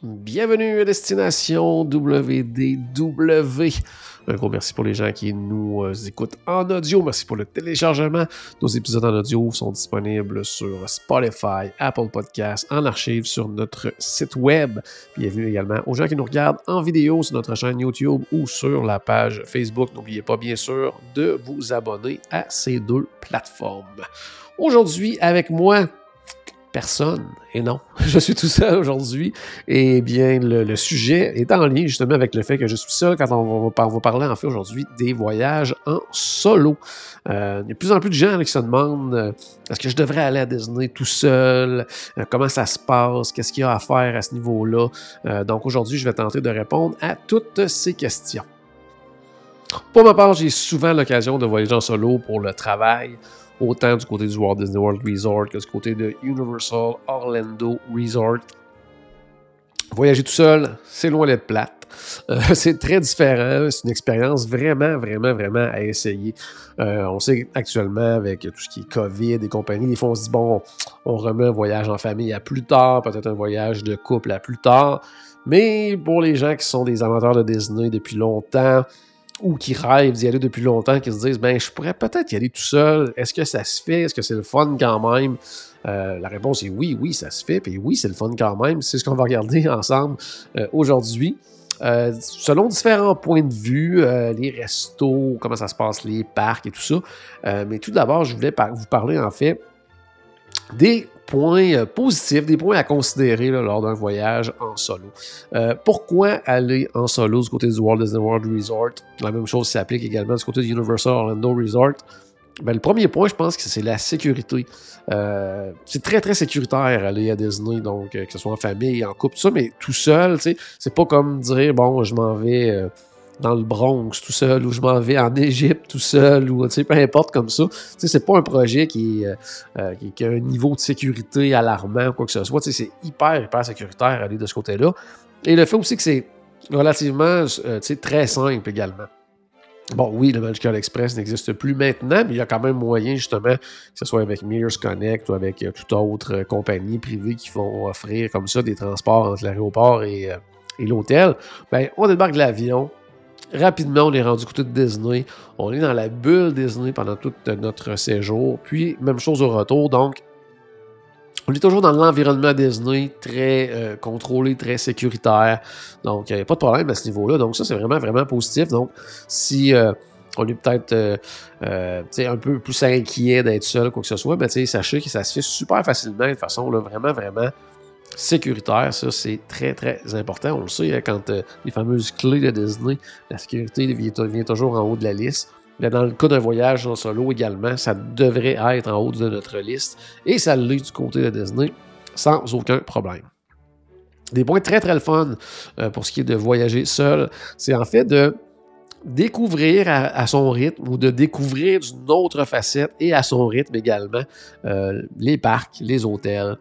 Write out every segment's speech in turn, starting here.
Bienvenue à Destination WDW. Un gros merci pour les gens qui nous euh, écoutent en audio. Merci pour le téléchargement. Nos épisodes en audio sont disponibles sur Spotify, Apple Podcasts, en archive sur notre site web. Bienvenue également aux gens qui nous regardent en vidéo sur notre chaîne YouTube ou sur la page Facebook. N'oubliez pas bien sûr de vous abonner à ces deux plateformes. Aujourd'hui, avec moi, personne. Et non, je suis tout seul aujourd'hui. Et bien, le, sujet est en lien justement avec le fait que je suis seul quand on va, parler en fait aujourd'hui des voyages en solo. Euh, il y a de plus en plus de gens qui se demandent euh, est-ce que je devrais aller à Disney tout seul? Euh, Comment ça se passe? Qu'est-ce qu'il y a à faire à ce niveau-là? Donc aujourd'hui, je vais tenter de répondre à toutes ces questions. Pour ma part, j'ai souvent l'occasion de voyager en solo pour le travail, autant du côté du Walt Disney World Resort que du côté de Universal Orlando Resort. Voyager tout seul, c'est loin d'être plate. Euh, c'est très différent. C'est une expérience vraiment, vraiment, vraiment à essayer. Euh, on sait actuellement avec tout ce qui est COVID et compagnie, des fois on se dit bon, on remet un voyage en famille à plus tard, peut-être un voyage de couple à plus tard. Mais pour les gens qui sont des amateurs de Disney depuis longtemps, ou qui rêvent d'y aller depuis longtemps, qui se disent ben je pourrais peut-être y aller tout seul. Est-ce que ça se fait? Est-ce que c'est le fun quand même? Euh, La réponse est oui, oui, ça se fait. Puis oui, c'est le fun quand même. C'est ce qu'on va regarder ensemble euh, aujourd'hui. Euh, selon différents points de vue, les restos, comment ça se passe, les parcs et tout ça. Mais tout d'abord, je voulais vous parler en fait des points euh, positifs, des points à considérer lors d'un voyage en solo. Euh, pourquoi aller en solo du côté du Walt Disney World Resort? La même chose s'applique également du côté du Universal Orlando Resort. Ben, le premier point, je pense que c'est la sécurité. Euh, c'est très, très sécuritaire aller à Disney, donc que ce soit en famille, en couple, tout ça, mais tout seul, c'est pas comme dire, bon, je m'en vais dans le Bronx tout seul, ou je m'en vais en Égypte tout seul, ou peu importe comme ça. C'est pas un projet qui, est, euh, qui, qui a un niveau de sécurité alarmant ou quoi que ce soit. C'est hyper, hyper sécuritaire aller de ce côté-là. Et le fait aussi que c'est relativement, euh, très simple également. Bon, oui, le Magical Express n'existe plus maintenant, mais il y a quand même moyen, justement, que ce soit avec Mears Connect ou avec euh, toute autre euh, compagnie privée qui vont offrir comme ça des transports entre l'aéroport et, euh, et l'hôtel. Ben, on débarque de l'avion. Rapidement, on est rendu côté de Disney. On est dans la bulle Disney pendant tout euh, notre séjour. Puis, même chose au retour. Donc, on est toujours dans l'environnement Disney, très euh, contrôlé, très sécuritaire. Donc, il n'y a pas de problème à ce niveau-là. Donc, ça, c'est vraiment, vraiment positif. Donc, si euh, on est peut-être un peu plus inquiet d'être seul, quoi que ce soit, ben, tu sais, sachez que ça se fait super facilement, de façon là, vraiment, vraiment sécuritaire. Ça, c'est très, très important. On le sait, hein, quand euh, les fameuses clés de Disney, la sécurité vient, toujours en haut de la liste. Mais dans le cas d'un voyage en solo également, ça devrait être en haut de notre liste. Et ça l'est du côté de Disney sans aucun problème. Des points très très fun euh, pour ce qui est de voyager seul, c'est en fait de découvrir à, à, son rythme ou de découvrir d'une autre facette et à son rythme également euh, les parcs, les hôtels,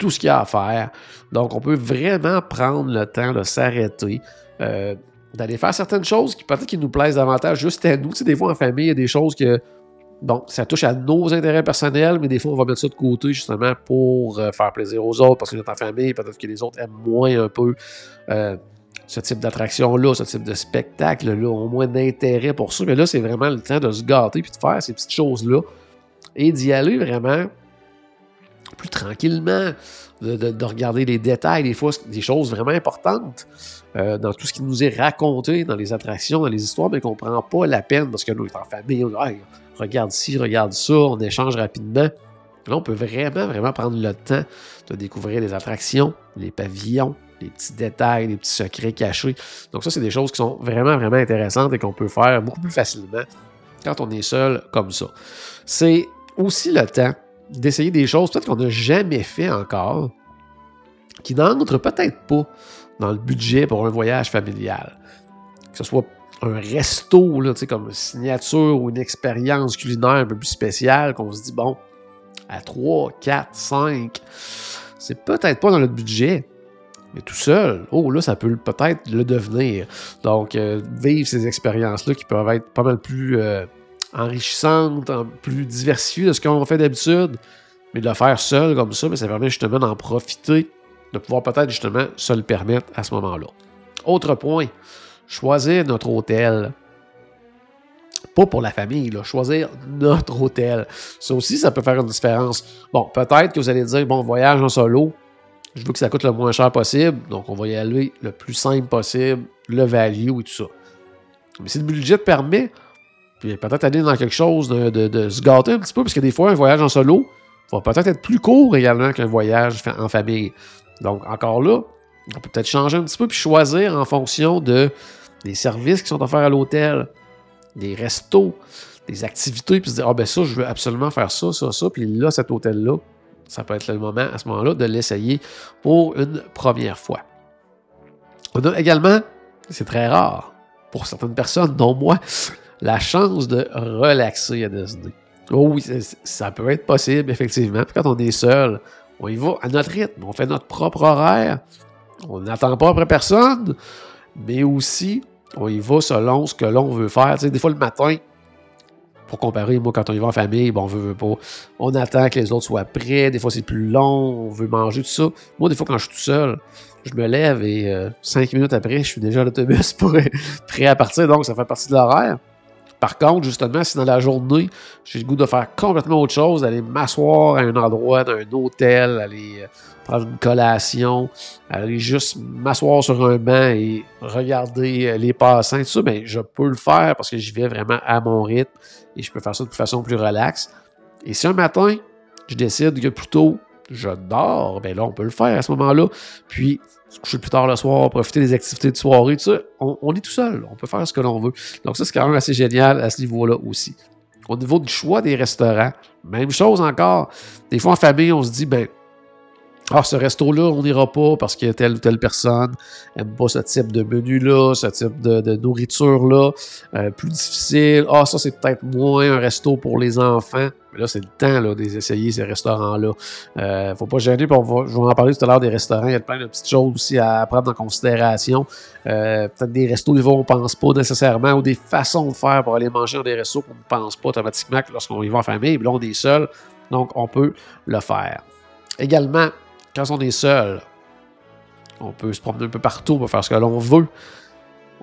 tout ce qu'il y a à faire. Donc on peut vraiment prendre le temps de s'arrêter. Euh, d'aller faire certaines choses qui peut-être qui nous plaisent davantage juste à nous. Tu sais, des fois en famille, il y a des choses que bon, ça touche à nos intérêts personnels, mais des fois on va mettre ça de côté justement pour euh, faire plaisir aux autres parce qu'on est en famille, peut-être que les autres aiment moins un peu euh, ce type d'attraction-là, ce type de spectacle-là, ont moins d'intérêt pour ça. Mais là, c'est vraiment le temps de se gâter puis de faire ces petites choses-là et d'y aller vraiment plus tranquillement, de, de, de, regarder les détails, des fois des choses vraiment importantes euh, dans tout ce qui nous est raconté, dans les attractions, dans les histoires, mais qu'on ne prend pas la peine parce que nous, on est en famille, on hey, regarde ci, regarde ça, on échange rapidement. Là, on peut vraiment, vraiment prendre le temps de découvrir les attractions, les pavillons, les petits détails, les petits secrets cachés. Donc ça, c'est des choses qui sont vraiment, vraiment intéressantes et qu'on peut faire beaucoup plus facilement quand on est seul comme ça. C'est aussi le temps d'essayer des choses peut-être qu'on n'a jamais fait encore qui n'entrent peut-être pas dans le budget pour un voyage familial. Que ce soit un resto, là, comme une signature ou une expérience culinaire un peu plus spéciale, qu'on se dit, bon, à 3, 4, 5, c'est peut-être pas dans notre budget, mais tout seul, oh là, ça peut peut-être le devenir. Donc, euh, vivre ces expériences-là qui peuvent être pas mal plus euh, enrichissantes, plus diversifiées de ce qu'on fait d'habitude, mais de le faire seul comme ça, mais ça permet justement d'en profiter, de pouvoir peut-être justement se le permettre à ce moment-là. Autre point, choisir notre hôtel. Pas pour la famille, choisir notre hôtel. Ça aussi, ça peut faire une différence. Bon, peut-être que vous allez dire, bon, voyage en solo, je veux que ça coûte le moins cher possible, donc on va y aller le plus simple possible, le value et tout ça. Mais si le budget permet, puis peut-être aller dans quelque chose de, de, se gâter un petit peu, parce que des fois, un voyage en solo va peut-être être plus court également qu'un voyage en famille. Donc, encore là, on peut peut-être changer un petit peu puis choisir en fonction de, des services qui sont offerts à l'hôtel, des restos, des activités, puis se dire, ah ben ça, je veux absolument faire ça, ça, ça, puis là, cet hôtel-là, ça peut être le moment à ce moment-là de l'essayer pour une première fois. On a également, c'est très rare pour certaines personnes, dont moi, la chance de relaxer à Disney. Oh oui, ça peut être possible, effectivement. quand on est seul, on y va à notre rythme, on fait notre propre horaire, on n'attend pas après personne, mais aussi, on y va selon ce que l'on veut faire. des fois, le matin, pour comparer, moi, quand on y va en famille, bon, on veut, pas. On attend que les autres soient prêts. Des fois, c'est plus long. On veut manger, tout ça. Moi, des fois, quand je suis tout seul, je me lève et euh, cinq minutes après, je suis déjà à l'autobus pour prêt à partir. Donc, ça fait partie de l'horaire. Par contre, justement, si dans la journée, j'ai le goût de faire complètement autre chose, d'aller m'asseoir à un endroit, dans un hôtel, aller euh, prendre une collation, aller juste m'asseoir sur un banc et regarder euh, les passants, tout ça, bien, je peux le faire parce que j'y vais vraiment à mon rythme et je peux faire ça de façon plus relaxe. Et si un matin, je décide que plutôt je dors, bien là, on peut le faire à ce moment-là. Puis, se coucher plus tard le soir, profiter des activités de soirée, tout ça, on, est tout seul. On peut faire ce que l'on veut. Donc, ça, c'est quand même assez génial à ce niveau-là aussi. Au niveau du choix des restaurants, même chose encore. Des fois, en famille, on se dit, ben, ah, ce resto-là, on n'ira pas parce a telle ou telle personne n'aime pas ce type de menu-là, ce type de, nourriture-là, euh, plus difficile. Ah, ça, c'est peut-être moins un resto pour les enfants. Mais là, c'est le temps là, d'essayer ces restaurants-là. Euh, faut pas gêner, je vais en parler tout à l'heure des restaurants. Il y a plein de petites choses aussi à prendre en considération. Euh, peut-être des restos, fois, on pense pas nécessairement, ou des façons de faire pour aller manger dans des restos qu'on ne pense pas automatiquement lorsqu'on y va en famille. Mais là, on est seul, donc on peut le faire. Également, quand on est seul, on peut se promener un peu partout, on peut faire ce que l'on veut.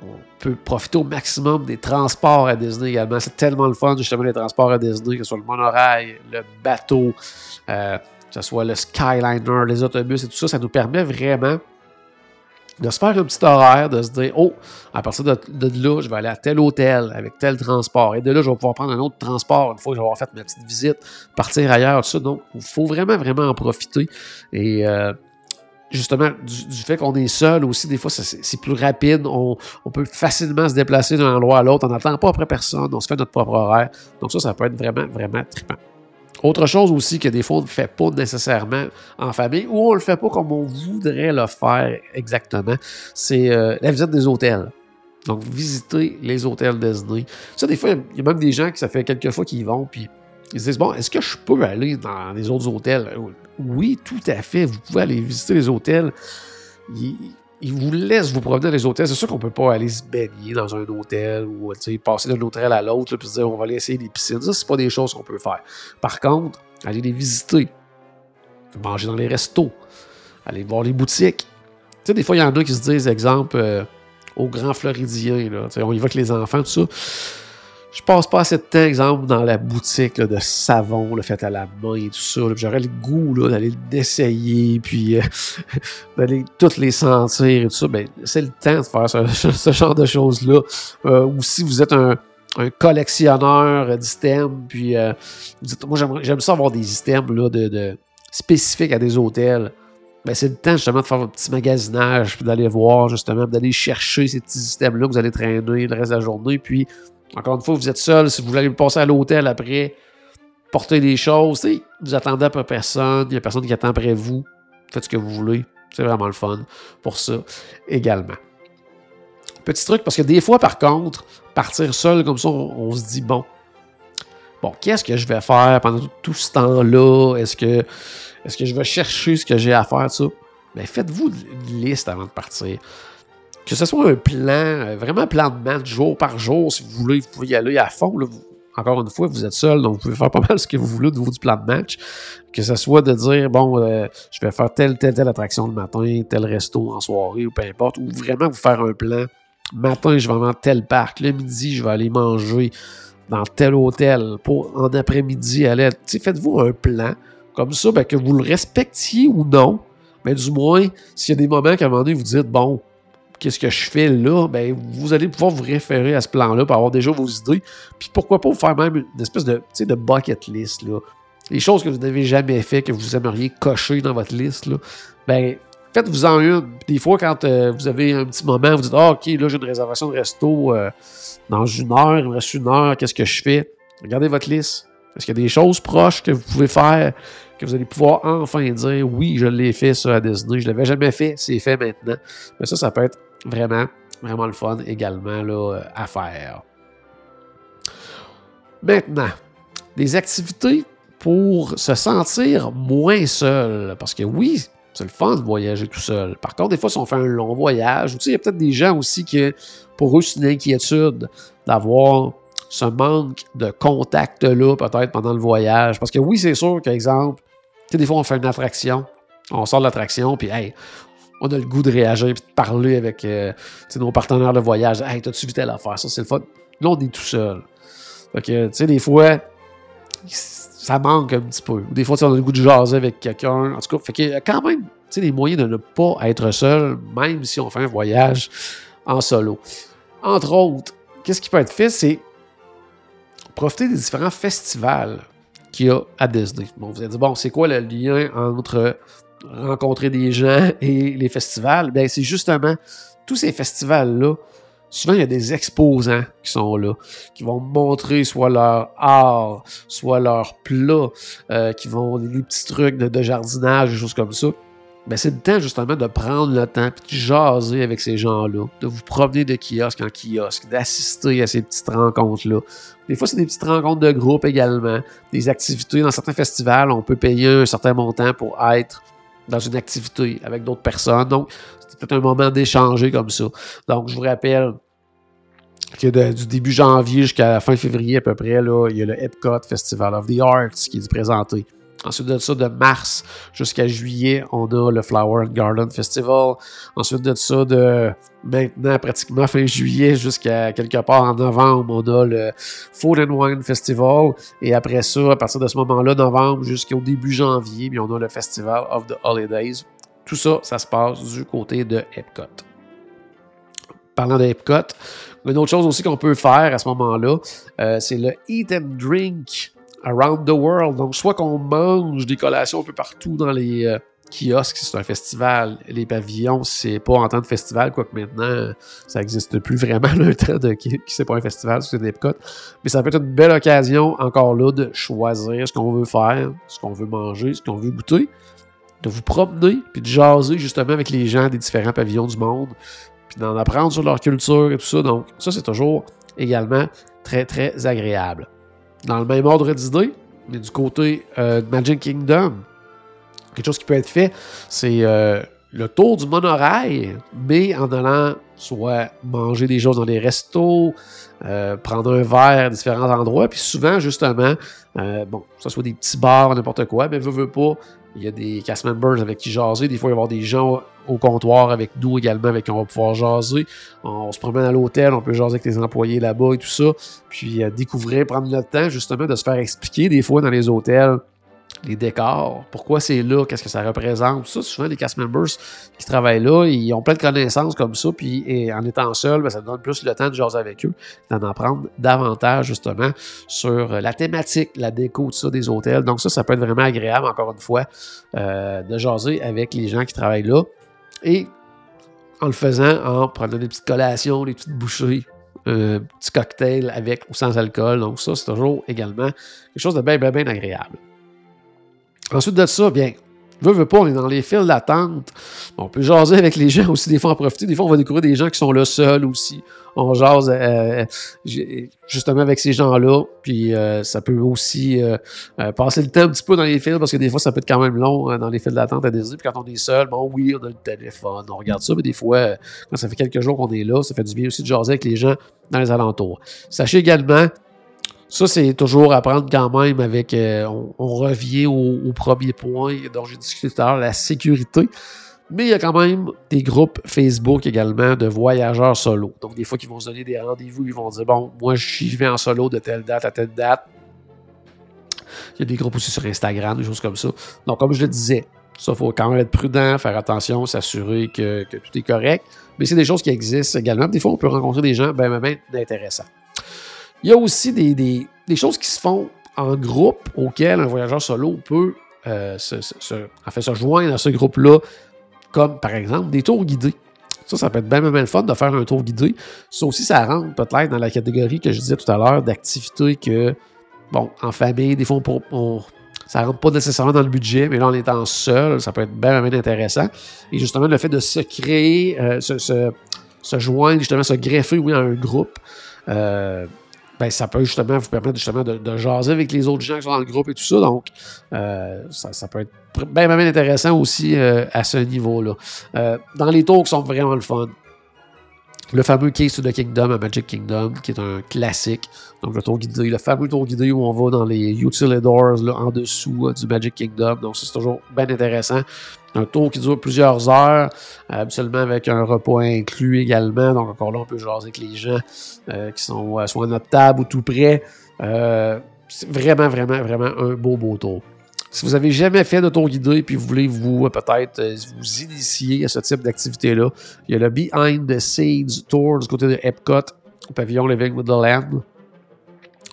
On peut profiter au maximum des transports à Disney également. C'est tellement le fun, justement, les transports à Disney, que ce soit le monorail, le bateau, euh, que ce soit le Skyliner, les autobus et tout ça. Ça nous permet vraiment de se faire un petit horaire, de se dire, oh, à partir de, là, je vais aller à tel hôtel avec tel transport. Et de là, je vais pouvoir prendre un autre transport une fois que avoir fait ma petite visite, partir ailleurs, tout ça. Donc, il faut vraiment, vraiment en profiter. Et euh, justement, du, fait qu'on est seul aussi, des fois, c'est plus rapide. On, peut facilement se déplacer d'un endroit à l'autre. On n'attend pas après personne. On se fait notre propre horaire. Donc, ça, ça peut être vraiment, vraiment trippant. Autre chose aussi que des fois on ne fait pas nécessairement en famille ou on ne le fait pas comme on voudrait le faire exactement, c'est euh, la visite des hôtels. Donc, visiter les hôtels Disney. Ça, des fois, il y a même des gens qui, ça fait quelques fois qu'ils vont, puis ils se disent Bon, est-ce que je peux aller dans les autres hôtels? Oui, tout à fait. Vous pouvez aller visiter les hôtels ils vous laissent vous promener dans les hôtels. C'est sûr qu'on peut pas aller se baigner dans un hôtel ou passer d'un hôtel à l'autre et se dire on va aller essayer des piscines. Ça, c'est pas des choses qu'on peut faire. Par contre, aller les visiter, manger dans les restos, aller voir les boutiques. Tu sais, des fois, il y en a qui se disent, exemple, euh, au Grand Floridien, là, on y va avec les enfants, tout ça je passe pas assez de temps, exemple, dans la boutique de savon le fait à la main et tout ça. J'aurais le goût d'aller l'essayer, puis euh, d'aller toutes les sentir et tout ça. Ben, c'est le temps de faire ce, genre de choses-là. Euh, ou si vous êtes un, collectionneur d'items, puis euh, moi j'aime ça avoir des items là, de, spécifiques à des hôtels. Ben, c'est le temps justement de faire un petit magasinage, puis d'aller voir justement, d'aller chercher ces petits items-là que vous allez traîner le reste de la journée, puis encore une fois, vous êtes seul. Si vous voulez passer à l'hôtel après, porter des choses, vous attendez après personne. Il n'y a personne qui attend après vous. Faites ce que vous voulez. C'est vraiment le fun pour ça également. Petit truc, parce que des fois, par contre, partir seul comme ça, on, se dit, bon, bon, qu'est-ce que je vais faire pendant tout, ce temps-là? Est-ce que, je vais chercher ce que j'ai à faire? Ben, faites-vous une liste avant de partir. Que ce soit un plan, euh, vraiment plan de match jour par jour, si vous voulez, vous pouvez y aller à fond. encore une fois, vous êtes seul, donc vous pouvez faire pas mal ce que vous voulez de du plan de match. Que ce soit de dire, bon, euh, je vais faire telle, telle, telle attraction le matin, tel resto en soirée, ou peu importe, ou vraiment vous faire un plan matin, je vais dans tel parc. Le midi, je vais aller manger dans tel hôtel. Pour en après-midi, aller. Faites-vous un plan. Comme ça, ben, que vous le respectiez ou non. Mais du moins, s'il y a des moments qu'à un moment donné, vous dites, bon, qu'est-ce que je fais là, ben, vous allez pouvoir vous référer à ce plan-là pour avoir déjà vos idées. Puis pourquoi pas vous faire même une espèce de, de bucket list. Là. Les choses que vous n'avez jamais fait, que vous aimeriez cocher dans votre liste, ben, faites-vous-en une. Des fois, quand euh, vous avez un petit moment, vous dites Ah, OK, là, j'ai une réservation de resto euh, dans une heure, il me reste une heure, qu'est-ce que je fais? Regardez votre liste. Est-ce qu'il y a des choses proches que vous pouvez faire que vous allez pouvoir enfin dire Oui, je l'ai fait ça à Disney, je ne l'avais jamais fait, c'est fait maintenant? Mais ça, ça peut être vraiment, vraiment le fun également là, à faire. Maintenant, des activités pour se sentir moins seul. Parce que oui, c'est le fun de voyager tout seul. Par contre, des fois, si on fait un long voyage, il y a peut-être des gens aussi qui, pour eux, c'est une inquiétude d'avoir ce manque de contact-là, peut-être pendant le voyage. Parce que oui, c'est sûr qu'exemple, des fois, on fait une attraction, on sort de l'attraction, puis hey, on a le goût de réagir et de parler avec euh, nos partenaires de voyage. Hey, t'as-tu vu telle affaire? Ça, c'est le fun. Là, on est tout seul. Fait que, tu sais, des fois, ça manque un petit peu. Des fois, on a le goût de jaser avec quelqu'un. En tout cas, fait qu'il y a quand même des moyens de ne pas être seul, même si on fait un voyage en solo. Entre autres, qu'est-ce qui peut être fait, c'est profiter des différents festivals qu'il y a à Disney. Bon, vous allez dire, bon, c'est quoi le lien entre rencontrer des gens et les festivals? Bien, c'est justement tous ces festivals-là souvent il y a des exposants qui sont là, qui vont montrer soit leur art, soit leur plat, euh, qui vont des petits trucs de, jardinage, des choses comme ça. Ben, c'est le temps justement de prendre le temps de jaser avec ces gens-là, de vous promener de kiosque en kiosque, d'assister à ces petites rencontres-là. Des fois, c'est des petites rencontres de groupe également, des activités. Dans certains festivals, on peut payer un certain montant pour être dans une activité avec d'autres personnes. Donc, c'est peut-être un moment d'échanger comme ça. Donc, je vous rappelle que du début janvier jusqu'à la fin février à peu près, là, il y a le Epcot Festival of the Arts qui est présenté. Ensuite de ça, de mars jusqu'à juillet, on a le Flower and Garden Festival. Ensuite de ça, de maintenant pratiquement fin juillet jusqu'à quelque part en novembre, on a le Food and Wine Festival. Et après ça, à partir de ce moment-là, novembre jusqu'au début janvier, on a le Festival of the Holidays. Tout ça, ça se passe du côté de Epcot. Parlant d'Epcot, une autre chose aussi qu'on peut faire à ce moment-là, euh, c'est le Eat and Drink Around the World. Donc, soit qu'on mange des collations un peu partout dans les euh, kiosques, c'est un festival. Les pavillons, c'est pas en temps de festival, quoique maintenant, ça n'existe plus vraiment le temps de qui, c'est pas un festival, c'est des Epcot. Mais ça peut être une belle occasion, encore là, de choisir ce qu'on veut faire, ce qu'on veut manger, ce qu'on veut goûter, de vous promener, puis de jaser justement avec les gens des différents pavillons du monde, puis d'en apprendre sur leur culture et tout ça. Donc, ça, c'est toujours également très, très agréable dans le même ordre d'idée, mais du côté euh, de Magic Kingdom, quelque chose qui peut être fait, c'est euh, le tour du monorail, mais en allant soit manger des choses dans les restos, euh, prendre un verre à différents endroits, puis souvent, justement, bon, que ce soit des petits bars, n'importe quoi, mais veut, veut pas, il y a des cast members avec qui jaser. Des fois, il va y avoir des gens au comptoir avec nous également, avec qui on va pouvoir jaser. On, se promène à l'hôtel, on peut jaser avec les employés là-bas et tout ça. Puis euh, découvrir, prendre le temps justement de se faire expliquer des fois dans les hôtels les décors, pourquoi c'est là, qu'est-ce que ça représente. Ça, souvent, les cast members qui travaillent là, ils ont plein de connaissances comme ça, puis en étant seul, ben, ça donne plus le temps de jaser avec eux, d'en apprendre davantage, justement, sur la thématique, la déco, tout ça, des hôtels. Donc ça, ça peut être vraiment agréable, encore une fois, euh, de jaser avec les gens qui travaillent là. Et en le faisant, en prenant des petites collations, des petites bouchées, un petit cocktail avec ou sans alcool. Donc ça, c'est toujours également quelque chose de bien, bien, bien agréable. Ensuite de ça, bien, Veux, veux pas, on est dans les files d'attente. On peut jaser avec les gens aussi, des fois en profiter. Des fois, on va découvrir des gens qui sont là seuls aussi. On jase euh, justement avec ces gens-là. Puis euh, ça peut aussi euh, passer le temps un petit peu dans les files parce que des fois, ça peut être quand même long dans les files d'attente à désirer. Puis quand on est seul, bon, oui, on a le téléphone, on regarde ça. Mais des fois, quand ça fait quelques jours qu'on est là, ça fait du bien aussi de jaser avec les gens dans les alentours. Sachez également ça, c'est toujours à prendre quand même avec. Euh, on, revient au, premier point dont j'ai discuté tout à l'heure, la sécurité. Mais il y a quand même des groupes Facebook également de voyageurs solo. Donc, des fois, qui vont se donner des rendez-vous, ils vont dire Bon, moi, je vais en solo de telle date à telle date. Il y a des groupes aussi sur Instagram, des choses comme ça. Donc, comme je le disais, ça, il faut quand même être prudent, faire attention, s'assurer que, tout est correct. Mais c'est des choses qui existent également. Des fois, on peut rencontrer des gens bien, bien, bien intéressants. Il y a aussi des, choses qui se font en groupe auxquelles un voyageur solo peut euh, se, se joindre à ce groupe-là, comme par exemple des tours guidés. Ça, ça peut être bien, bien, le fun de faire un tour guidé. Ça aussi, ça rentre peut-être dans la catégorie que je disais tout à l'heure d'activités que, bon, en famille, des fois, on, ça rentre pas nécessairement dans le budget, mais là, en étant seul, ça peut être bien, bien intéressant. Et justement, le fait de se créer, euh, se, se, joindre, justement, se greffer, oui, à un groupe, euh, ben, ça peut justement vous permettre justement de, jaser avec les autres gens qui sont dans le groupe et tout ça. Donc, euh, ça, peut être bien, intéressant aussi euh, à ce niveau-là. Euh, dans les tours qui sont vraiment le fun, le fameux Case to the Kingdom à Magic Kingdom, qui est un classique. Donc, le tour guidé, le fameux tour guidé où on va dans les utility doors là, en dessous du Magic Kingdom. Donc, c'est toujours bien intéressant. Un tour qui dure plusieurs heures, absolument avec un repas inclus également. Donc, encore là, on peut jaser avec les gens euh, qui sont euh, soit à notre table ou tout près. Euh, c'est vraiment, vraiment, vraiment un beau, beau tour. Si vous avez jamais fait de tour guidé puis vous voulez vous peut-être vous initier à ce type d'activité-là, il y a le Behind the Scenes Tour du côté de Epcot, au pavillon Living Land.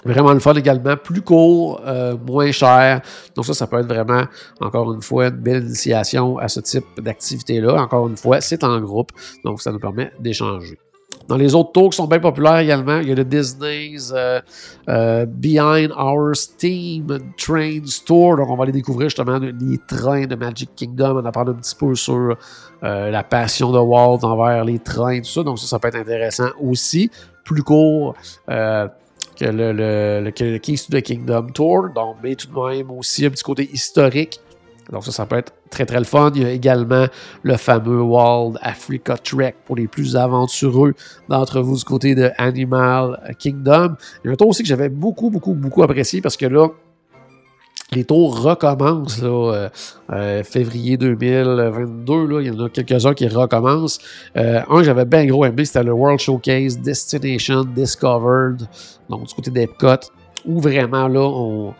Vraiment le fun également, plus court, moins cher. Donc ça, ça peut être vraiment, encore une fois, une belle initiation à ce type d'activité-là. Encore une fois, c'est en groupe, donc ça nous permet d'échanger. Dans les autres tours qui sont bien populaires également, il y a le Disney's euh, euh, Behind Our Steam Train Tour. Donc, on va aller découvrir justement les trains de Magic Kingdom, on apprendre un petit peu sur euh, la passion de Walt envers les trains, tout ça. Donc, ça, ça peut être intéressant aussi. Plus court que le, le, Keys to the Kingdom Tour. Donc, mais tout de même aussi un petit côté historique donc ça, ça peut être très très le fun. Il y a également le fameux Wild Africa Trek pour les plus aventureux d'entre vous du côté de Animal Kingdom. Il y a un tour aussi que j'avais beaucoup, beaucoup, beaucoup apprécié parce que là, les tours recommencent là, euh, euh, février 2022. Là, il y en a quelques-uns qui recommencent. Euh, un j'avais bien gros aimé, c'était le World Showcase Destination Discovered, donc du côté d'Epcot, où vraiment là, on,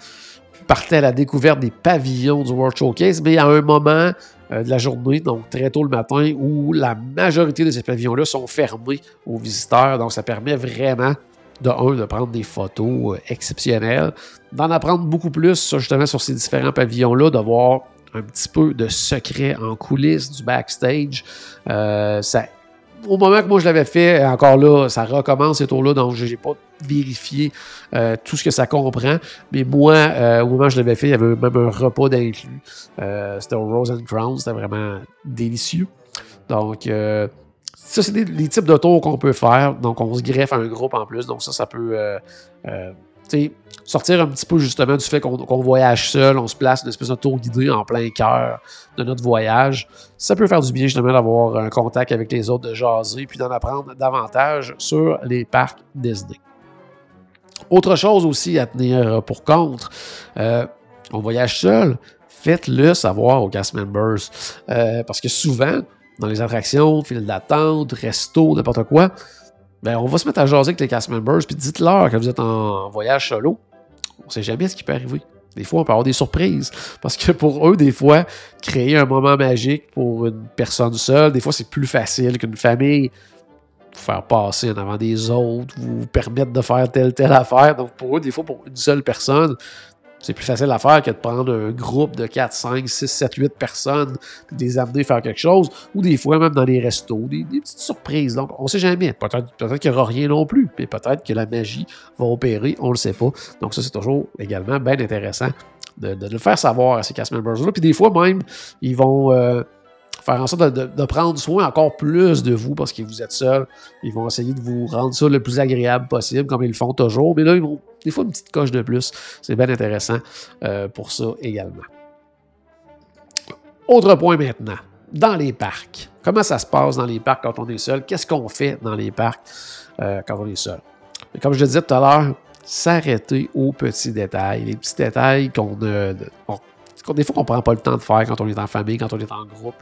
partait à la découverte des pavillons du World Showcase, mais à un moment de la journée, donc très tôt le matin, où la majorité de ces pavillons-là sont fermés aux visiteurs. Donc, ça permet vraiment, de un, de prendre des photos euh, exceptionnelles, d'en apprendre beaucoup plus justement sur ces différents pavillons-là, de voir un petit peu de secret en coulisses du backstage. Euh, ça au moment que moi je l'avais fait, encore là, ça recommence ces tours-là, donc je n'ai pas vérifié euh, tout ce que ça comprend. Mais moi, au moment où je l'avais fait, il y avait même un repas d'inclus. C'était au Rose and Crown, c'était vraiment délicieux. Donc, ça, c'est les types de tours qu'on peut faire. Donc, on se greffe à un groupe en plus. Donc, ça, ça peut sortir un petit peu justement du fait qu'on voyage seul, on se place une espèce de tour guidé en plein cœur de notre voyage. Ça peut faire du bien justement d'avoir un contact avec les autres, de jaser, puis d'en apprendre davantage sur les parcs Disney. Autre chose aussi à tenir pour contre, euh, on voyage seul, faites-le savoir aux cast members. Euh, parce que souvent, dans les attractions, file d'attente, resto, n'importe quoi, ben, on va se mettre à jaser avec les cast members, puis dites-leur que vous êtes en voyage solo. On sait jamais ce qui peut arriver. Des fois, on peut avoir des surprises. Parce que pour eux, des fois, créer un moment magique pour une personne seule, des fois, c'est plus facile qu'une famille. Vous faire passer en avant des autres, vous permettre de faire telle, telle affaire. Donc, pour eux, des fois, pour une seule personne, c'est plus facile à faire que de prendre un groupe de 4, 5, 6, 7, 8 personnes et de les amener faire quelque chose, ou des fois même dans les restos, des, petites surprises. Donc, on ne sait jamais. Peut-être peut qu'il n'y aura rien non plus, mais peut-être que la magie va opérer, on ne le sait pas. Donc, ça, c'est toujours également bien intéressant de, le faire savoir à ces cast members-là. Puis des fois même, ils vont. Euh, faire en sorte de, prendre soin encore plus de vous parce que vous êtes seul. Ils vont essayer de vous rendre ça le plus agréable possible, comme ils le font toujours. Mais là, ils vont des fois une petite coche de plus. C'est bien intéressant euh, pour ça également. Autre point maintenant. Dans les parcs. Comment ça se passe dans les parcs quand on est seul? Qu'est-ce qu'on fait dans les parcs euh, quand on est seul? comme je le disais tout à l'heure, s'arrêter aux petits détails. Les petits détails qu'on a. des fois qu'on ne prend pas le temps de faire quand on est en famille, quand on est en groupe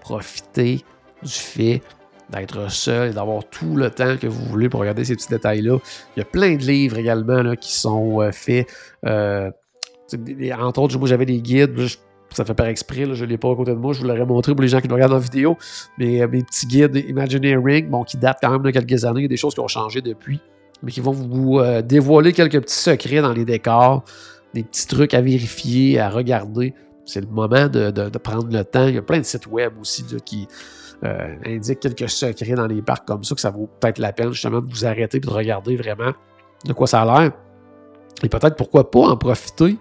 profiter du fait d'être seul et d'avoir tout le temps que vous voulez pour regarder ces petits détails-là. Il y a plein de livres également là, qui sont euh, faits. Euh, entre autres, moi j'avais des guides, ça fait par exprès, je ne l'ai pas à côté de moi, je vous l'aurais montré pour les gens qui nous regardent en vidéo, mais euh, mes petits guides Imagineering, bon, qui datent quand même de quelques années, des choses qui ont changé depuis, mais qui vont vous dévoiler quelques petits secrets dans les décors, des petits trucs à vérifier, à regarder c'est le moment de, prendre le temps. Il y a plein de sites web aussi qui euh, indiquent quelques secrets dans les parcs comme ça, que ça vaut peut-être la peine justement de vous arrêter et de regarder vraiment de quoi ça a l'air. Et peut-être pourquoi pas en profiter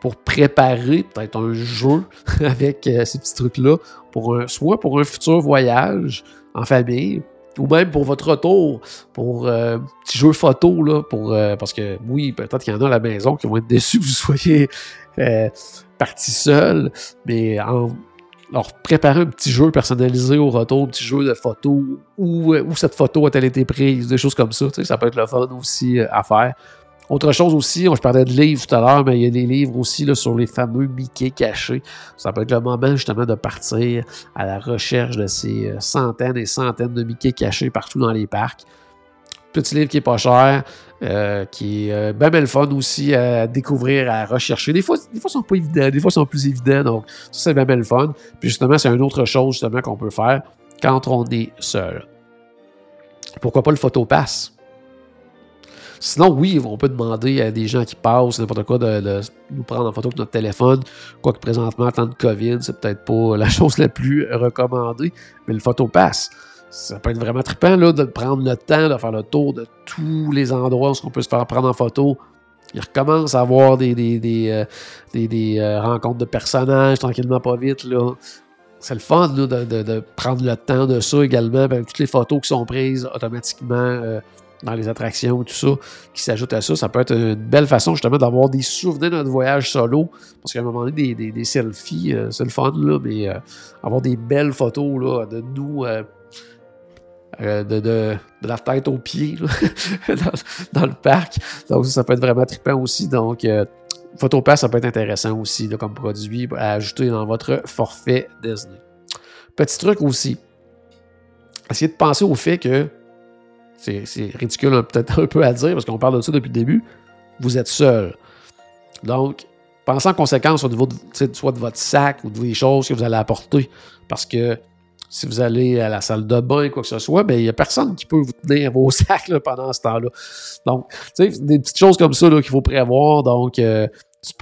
pour préparer peut-être un jeu avec euh, ces petits trucs-là, pour soit pour un futur voyage en famille, ou même pour votre retour, pour euh, un petit jeu photo, là, pour, parce que oui, peut-être qu'il y en a à la maison qui vont être déçus que vous soyez partie seule, mais en leur préparer un petit jeu personnalisé au retour, un petit jeu de photos, où, où cette photo a-t-elle été prise, des choses comme ça. Ça peut être le fun aussi euh, à faire. Autre chose aussi, je parlais de livres tout à l'heure, mais il y a des livres aussi là, sur les fameux Mickey cachés. Ça peut être le moment justement de partir à la recherche de ces euh, centaines et centaines de Mickey cachés partout dans les parcs. Petit livre qui est pas cher, euh, qui est euh, bien belle fun aussi à découvrir, à rechercher. Des fois, des fois, ils sont pas évidents, des fois, ils sont plus évidents. Donc, ça, c'est bien belle fun. Puis justement, c'est une autre chose justement qu'on peut faire quand on est seul. Pourquoi pas le photopass? Sinon, oui, on peut demander à des gens qui passent, n'importe quoi, de, nous prendre en photo avec notre téléphone. Quoique présentement, en temps de COVID, c'est peut-être pas la chose la plus recommandée, mais le photopass ça peut être vraiment trippant là, de prendre le temps de faire le tour de tous les endroits où on peut se faire prendre en photo. Il recommence à avoir des, des, des, euh, euh, rencontres de personnages tranquillement, pas vite. Là. C'est le fun de, de, prendre le temps de ça également. avec toutes les photos qui sont prises automatiquement euh, dans les attractions, tout ça, qui s'ajoutent à ça. Ça peut être une belle façon justement d'avoir des souvenirs de notre voyage solo. Parce qu'à un moment donné, des, des, selfies, c'est le fun, là, mais avoir des belles photos là, de nous euh, de, la tête aux pieds dans, le parc. Donc, ça, peut être vraiment trippant aussi. Donc, euh, PhotoPass, ça peut être intéressant aussi comme produit à ajouter dans votre forfait Disney. Petit truc aussi, essayez de penser au fait que c'est ridicule peut-être un peu à dire parce qu'on parle de ça depuis le début. Vous êtes seul. Donc, pensez en conséquence au niveau de, soit de votre sac ou de choses que vous allez apporter. Parce que si vous allez à la salle de bain, quoi que ce soit, ben, il n'y a personne qui peut vous tenir vos sacs pendant ce temps-là. Donc, tu sais, des petites choses comme ça qu'il faut prévoir. Donc, euh, se,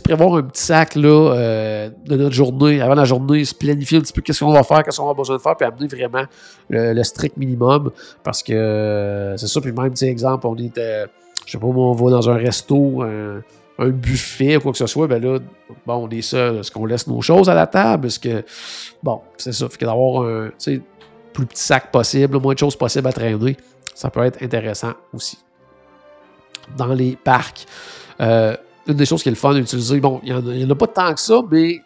prévoir un petit sac là, euh, de notre journée, avant la journée, se planifier un petit peu qu'est-ce qu'on va faire, qu'est-ce qu'on a besoin de faire, puis amener vraiment le, strict minimum. Parce que euh, c'est ça, puis même, exemple, on est, je sais pas, on va dans un resto, un buffet ou quoi que ce soit, ben là, bon, on est seul. Est-ce qu'on laisse nos choses à la table? Est-ce que. Bon, c'est ça. Fait que d'avoir un plus petit sac possible, le moins de choses possibles à traîner, ça peut être intéressant aussi. Dans les parcs, euh, une des choses qui est le fun d'utiliser, bon, il n'y en, a pas tant que ça, mais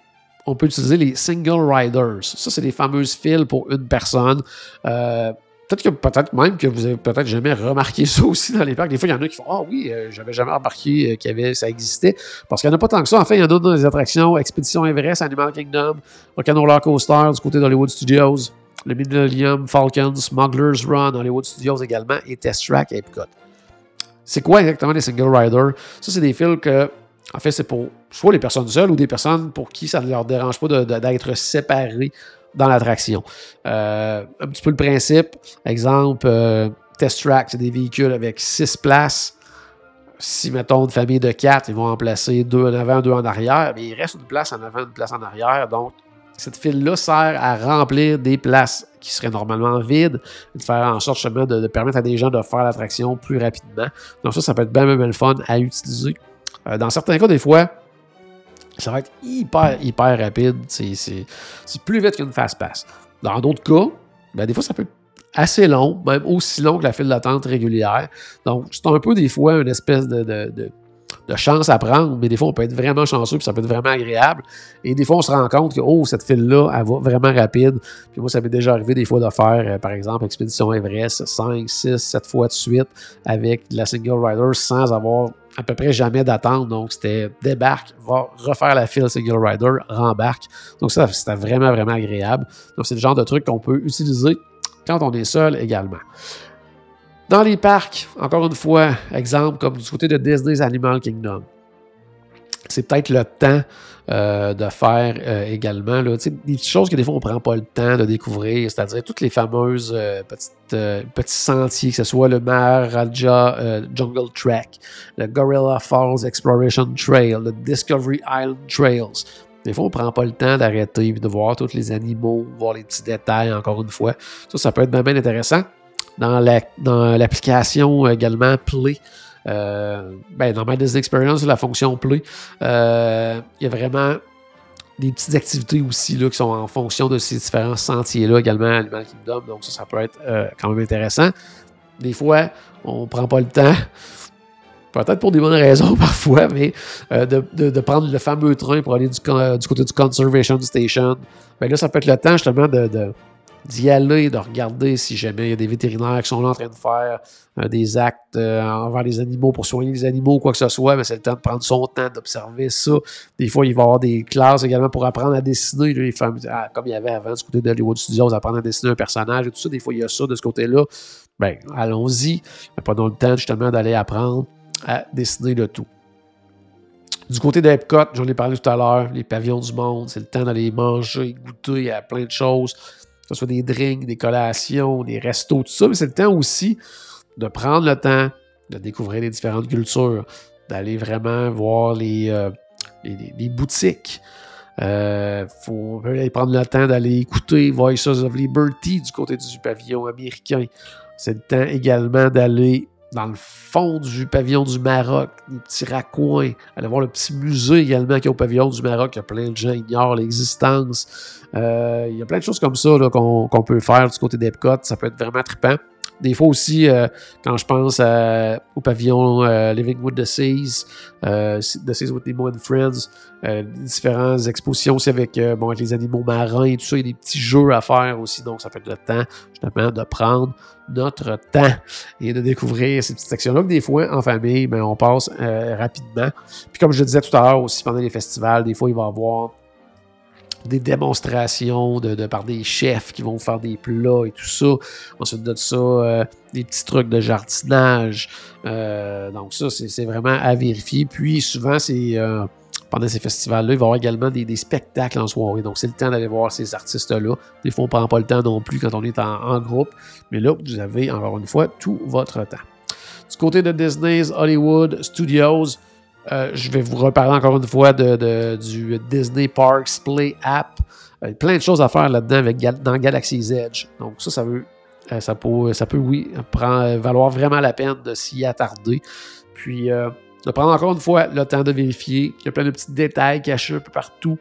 on peut utiliser les single riders. Ça, c'est des fameuses files pour une personne. Euh, Peut-être que peut-être même que vous avez peut-être jamais remarqué ça aussi dans les parcs. Des fois, il y en a qui font Ah oui, euh, j'avais jamais remarqué euh, ça existait. Parce qu'il n'y en a pas tant que ça. En fait, il y en a dans les attractions Expédition Everest, Animal Kingdom, Volcano Roller Coaster du côté d'Hollywood Studios, le Millennium Falcon, Smuggler's Run, Hollywood Studios également, et Test Track Epcot. C'est quoi exactement les single riders? Ça, c'est des fils que, en fait, c'est pour soit les personnes seules ou des personnes pour qui ça ne leur dérange pas d'être séparés dans l'attraction. Euh, un petit peu le principe, exemple, euh, Test Track, c'est des véhicules avec six places. si, mettons, une famille de quatre, ils vont en placer deux en avant, deux en arrière, mais il reste une place en avant, une place en arrière. Donc, cette file-là sert à remplir des places qui seraient normalement vides, de faire en sorte justement de, permettre à des gens de faire l'attraction plus rapidement. Donc ça, ça peut être bien, bien, le fun à utiliser. Euh, dans certains cas, des fois, ça va être hyper, hyper rapide. C'est plus vite qu'une fast pass. Dans d'autres cas, ben, des fois, ça peut être assez long, même aussi long que la file d'attente régulière. Donc, c'est un peu des fois une espèce de de chance à prendre, mais des fois, on peut être vraiment chanceux, puis ça peut être vraiment agréable. Et des fois, on se rend compte que, oh, cette file-là, elle va vraiment rapide. Puis moi, ça m'est déjà arrivé des fois de faire, euh, par exemple, Expédition Everest 5, 6, 7 fois de suite avec de la single rider sans avoir à peu près jamais d'attente. Donc, c'était débarque, va refaire la file single rider, rembarque. Donc, ça, c'était vraiment, vraiment agréable. Donc, c'est le genre de truc qu'on peut utiliser quand on est seul également. Dans les parcs, encore une fois, exemple comme du côté de Disney's Animal Kingdom. C'est peut-être le temps euh, de faire euh, également là, des choses que des fois on ne prend pas le temps de découvrir, c'est-à-dire toutes les fameuses euh, petites, petits sentiers, que ce soit le Maharaja Jungle Track, le Gorilla Falls Exploration Trail, le Discovery Island Trails. Des fois, on ne prend pas le temps d'arrêter et de voir tous les animaux, voir les petits détails, encore une fois. Ça, ça peut être bien, intéressant dans l'application également Play. Euh, ben, dans My Disney Experience, la fonction Play, euh, il y a vraiment des petites activités aussi là, qui sont en fonction de ces différents sentiers-là également Animal Kingdom. Donc, ça, ça peut être euh, quand même intéressant. Des fois, on ne prend pas le temps, peut-être pour des bonnes raisons parfois, mais de, prendre le fameux train pour aller du, du côté du Conservation Station. Ben là, ça peut être le temps justement de d'y aller, de regarder si jamais il y a des vétérinaires qui sont là en train de faire euh, des actes euh, envers les animaux pour soigner les animaux, quoi que ce soit, mais c'est le temps de prendre son temps, d'observer ça. Des fois, il va y avoir des classes également pour apprendre à dessiner, les ah, comme il y avait avant du côté d'Hollywood Studios, apprendre à dessiner un personnage et tout ça. Des fois, il y a ça de ce côté-là. Ben, allons-y. Prenons le temps justement d'aller apprendre à dessiner le tout. Du côté d'Epcot, j'en ai parlé tout à l'heure, les pavillons du monde, c'est le temps d'aller manger, goûter à plein de choses que ce soit des drinks, des collations, des restos, tout ça, mais c'est le temps aussi de prendre le temps de découvrir les différentes cultures, d'aller vraiment voir les, euh, les, boutiques. Il euh, faut prendre le temps d'aller écouter Voices of Liberty du côté du pavillon américain. C'est le temps également d'aller dans le fond du pavillon du Maroc, des petits raccoins. Aller voir le petit musée également qui est au pavillon du Maroc. Il y a plein de gens qui ignorent l'existence. Euh, il y a plein de choses comme ça qu'on peut faire du côté d'Epcot. Ça peut être vraiment trippant. Des fois aussi, euh, quand je pense au pavillon euh, Living with the Seas, The Seas with Nemo and Friends, différentes expositions aussi avec, bon, avec les animaux marins et tout ça, il y a des petits jeux à faire aussi, donc ça être le temps justement de prendre notre temps et de découvrir ces petites sections-là des fois, en famille, ben, on passe rapidement. Puis comme je le disais tout à l'heure aussi, pendant les festivals, des fois, il va y avoir des démonstrations de, par des chefs qui vont faire des plats et tout ça. Ensuite de ça, euh, des petits trucs de jardinage. Euh, donc ça, c'est vraiment à vérifier. Puis souvent, c'est euh, pendant ces festivals-là, il va y avoir également des, spectacles en soirée. Donc c'est le temps d'aller voir ces artistes-là. Des fois, on ne prend pas le temps non plus quand on est en, groupe. Mais là, vous avez encore une fois tout votre temps. Du côté de Disney's Hollywood Studios, euh, je vais vous reparler encore une fois de, du Disney Parks Play App. Euh, plein de choses à faire là-dedans avec, dans Galaxy's Edge. Donc ça, ça, veut, euh, ça, peut, ça peut, oui, prendre, valoir vraiment la peine de s'y attarder. Puis de prendre encore une fois le temps de vérifier. Il y a plein de petits détails cachés un peu partout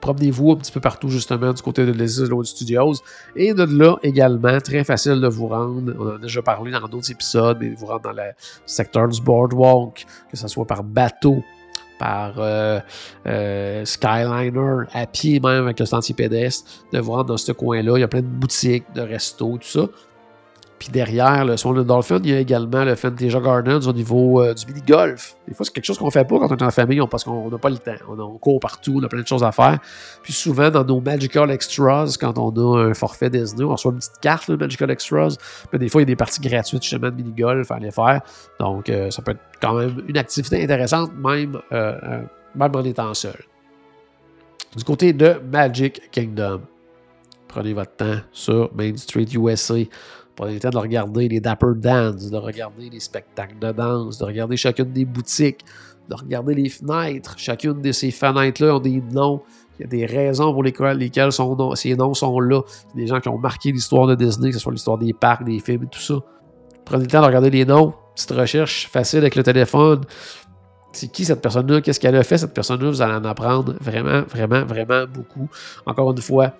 Promenez-vous un petit peu partout, justement, du côté de Les Isles Studios. Et de là également, très facile de vous rendre. On en a déjà parlé dans d'autres épisodes, mais vous rendre dans le secteur du boardwalk, que ce soit par bateau, par euh, euh, Skyliner, à pied même avec le sentier pédestre, de vous rendre dans ce coin-là. Il y a plein de boutiques, de restos, tout ça. Puis derrière le Swan Dolphin, il y a également le Fantasia Gardens au niveau euh, du mini-golf. Des fois, c'est quelque chose qu'on fait pas quand on est en famille parce qu'on n'a pas le temps. On, court partout, on a plein de choses à faire. Puis souvent, dans nos Magical Extras, quand on a un forfait Disney, on reçoit une petite carte, le Magical Extras. Mais des fois, il y a des parties gratuites justement de mini-golf à aller faire. Donc, euh, ça peut être quand même une activité intéressante, même, euh, même en étant seul. Du côté de Magic Kingdom, prenez votre temps sur Main Street USA Prenez le temps de regarder les Dapper Dance, de regarder les spectacles de danse, de regarder chacune des boutiques, de regarder les fenêtres. Chacune de ces fenêtres-là ont des noms. Il y a des raisons pour lesquelles, ces noms sont là. Des gens qui ont marqué l'histoire de Disney, que ce soit l'histoire des parcs, des films et tout ça. Prenez le temps de regarder les noms. Petite recherche facile avec le téléphone. C'est qui cette personne-là? Qu'est-ce qu'elle a fait, cette personne-là? Vous allez en apprendre vraiment, vraiment, vraiment beaucoup. Encore une fois,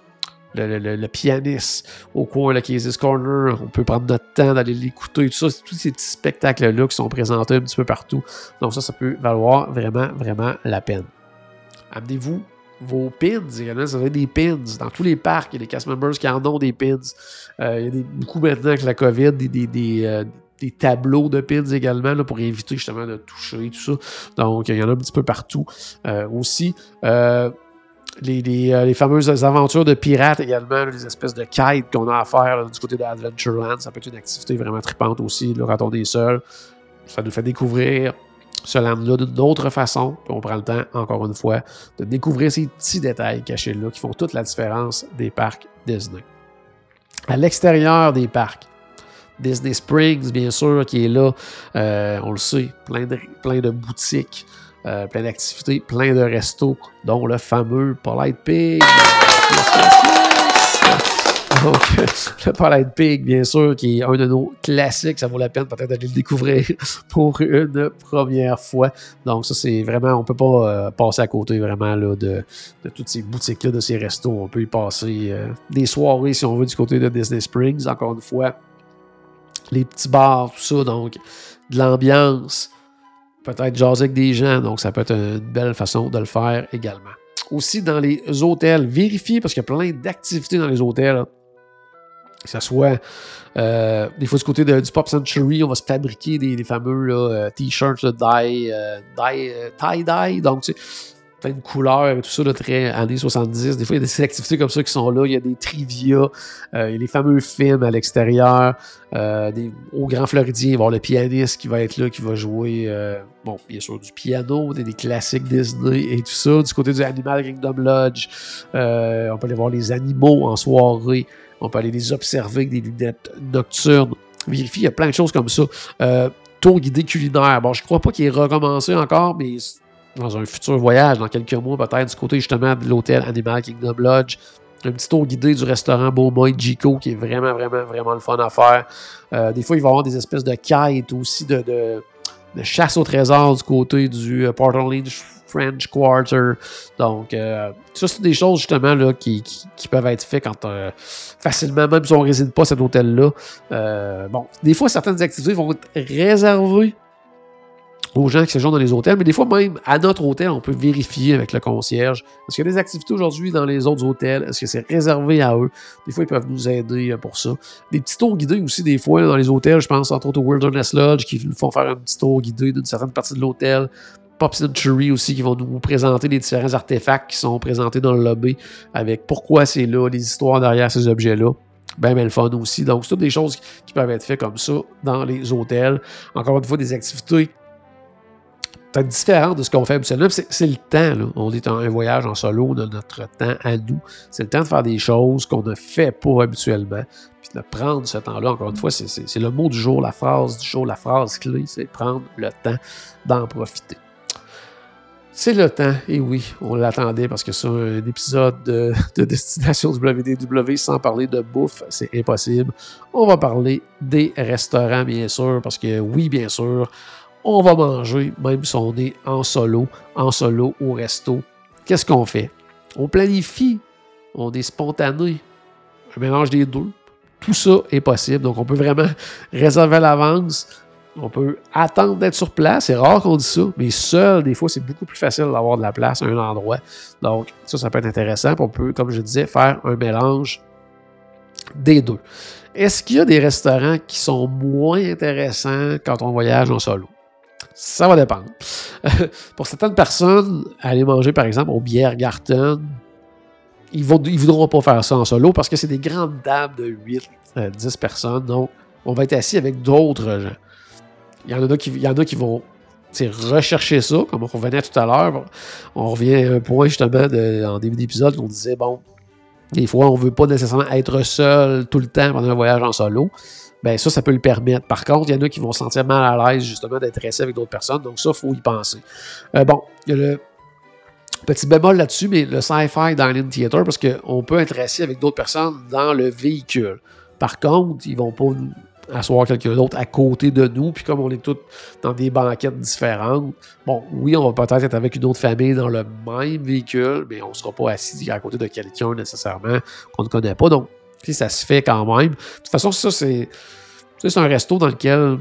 le, pianiste au coin, le Casey's Corner. On peut prendre notre temps d'aller l'écouter, tout ça. Tous ces petits spectacles-là qui sont présentés un petit peu partout. Donc ça, ça peut valoir vraiment, vraiment la peine. Amenez-vous vos pins également. Ça être des pins. Dans tous les parcs, il y a des cast members qui en ont des pins. Euh, il y a des, beaucoup maintenant avec la COVID, des, des, des, euh, tableaux de pins également là, pour éviter justement de toucher tout ça. Donc, il y en a un petit peu partout euh, aussi. Euh, les, fameuses aventures de pirates également, les espèces de kites qu'on a à faire du côté de Adventureland. Ça peut être une activité vraiment tripante aussi là, quand on est seul. Ça nous fait découvrir ce land-là d'une autre façon. Puis on prend le temps, encore une fois, de découvrir ces petits détails cachés-là qui font toute la différence des parcs Disney. À l'extérieur des parcs, Disney Springs, bien sûr, qui est là, euh, on le sait, plein de, plein de boutiques. Euh, plein d'activités, plein de restos, dont le fameux Polite Pig. Donc, le Polite Pig, bien sûr, qui est un de nos classiques. Ça vaut la peine peut-être d'aller le découvrir pour une première fois. Donc, ça, c'est vraiment, on peut pas euh, passer à côté vraiment de, toutes ces boutiques-là, de ces restos. On peut y passer euh, des soirées, si on veut, du côté de Disney Springs. Encore une fois, les petits bars, tout ça. Donc, de l'ambiance peut-être jaser avec des gens, donc ça peut être une belle façon de le faire également. Aussi dans les hôtels, vérifiez parce qu'il y a plein d'activités dans les hôtels. Que ce soit euh, des fois du côté du Pop Century, on va se fabriquer des, fameux euh, t-shirts dye, euh, tie-dye. Donc, tu sais, plein de couleurs et tout ça, de très années 70. Des fois, il y a des activités comme ça qui sont là. Il y a des trivia, euh, il y a les fameux films à l'extérieur. Euh, au Grand Floridien, il va y avoir le pianiste qui va être là, qui va jouer, euh, bon, bien sûr, du piano, des, classiques Disney et tout ça. Du côté du Animal Kingdom Lodge, on peut aller voir les animaux en soirée. On peut aller les observer avec des lunettes nocturnes. Vérifier, il y a plein de choses comme ça. tour guidé culinaire. Bon, je crois pas qu'il est recommencé encore, mais dans un futur voyage, dans quelques mois peut-être, du côté justement de l'hôtel Animal Kingdom Lodge. Un petit tour guidé du restaurant Beaumoy Jico qui est vraiment, vraiment, vraiment le fun à faire. Euh, des fois, il va y avoir des espèces de quêtes aussi de, de, chasse au trésor du côté du euh, French Quarter. Donc, euh, ça, c'est des choses justement là, qui, qui, peuvent être faites quand euh, facilement, même si on ne réside pas à cet hôtel-là. bon, des fois, certaines activités vont être réservées aux gens qui séjournent dans les hôtels, mais des fois même à notre hôtel, on peut vérifier avec le concierge. Est-ce qu'il y a des activités aujourd'hui dans les autres hôtels? Est-ce que c'est réservé à eux? Des fois, ils peuvent nous aider euh, pour ça. Des petits tours guidés aussi, des fois, dans les hôtels, je pense entre autres au Wilderness Lodge, qui nous font faire un petit tour guidé d'une certaine partie de l'hôtel. Pop Century aussi, qui vont nous présenter les différents artefacts qui sont présentés dans le lobby, avec pourquoi c'est là, les histoires derrière ces objets-là ben, ben le fun aussi. Donc, c'est toutes des choses qui peuvent être faites comme ça dans les hôtels. Encore une fois, des activités différent de ce qu'on fait habituellement. C'est le temps. On est en un voyage en solo, on a notre temps à nous. C'est le temps de faire des choses qu'on ne fait pas habituellement. Puis de prendre ce temps-là, encore une fois, c'est le mot du jour, la phrase du jour, la phrase clé, c'est prendre le temps d'en profiter. C'est le temps, et oui, on l'attendait parce que sur un épisode de, de, Destination WDW sans parler de bouffe, c'est impossible. On va parler des restaurants, bien sûr, parce que oui, bien sûr, on va manger, même si on est en solo, en solo au resto. Qu'est-ce qu'on fait? On planifie, on est spontané, un mélange des deux. Tout ça est possible, donc on peut vraiment réserver à l'avance. On peut attendre d'être sur place. C'est rare qu'on dise ça, mais seul, des fois, c'est beaucoup plus facile d'avoir de la place à un endroit. Donc, ça, ça peut être intéressant. On peut, comme je disais, faire un mélange des deux. Est-ce qu'il y a des restaurants qui sont moins intéressants quand on voyage en solo? Ça va dépendre. Pour certaines personnes, aller manger, par exemple, au Biergarten, ils ne ils voudront pas faire ça en solo parce que c'est des grandes tables de 8, 10 euh, personnes. Donc, on va être assis avec d'autres gens. Il y en a qui, il y en a qui vont rechercher ça, comme on revenait tout à l'heure. On revient à un point justement en début d'épisode qu'on disait, bon, des fois, on ne veut pas nécessairement être seul tout le temps pendant un voyage en solo. Ben ça, ça peut le permettre. Par contre, il y en a qui vont se sentir mal à l'aise justement d'être restés avec d'autres personnes. Donc ça, il faut y penser. Euh, bon, il y a le petit bémol là-dessus, mais le sci-fi dining theater, parce qu'on peut être assis avec d'autres personnes dans le véhicule. Par contre, ils vont pas asseoir quelqu'un d'autre à côté de nous, puis comme on est tous dans des banquettes différentes, bon, oui, on va peut-être être avec une autre famille dans le même véhicule, mais on ne sera pas assis à côté de quelqu'un nécessairement qu'on ne connaît pas. Donc, ça se fait quand même. De toute façon, ça, c'est, c'est un resto dans lequel,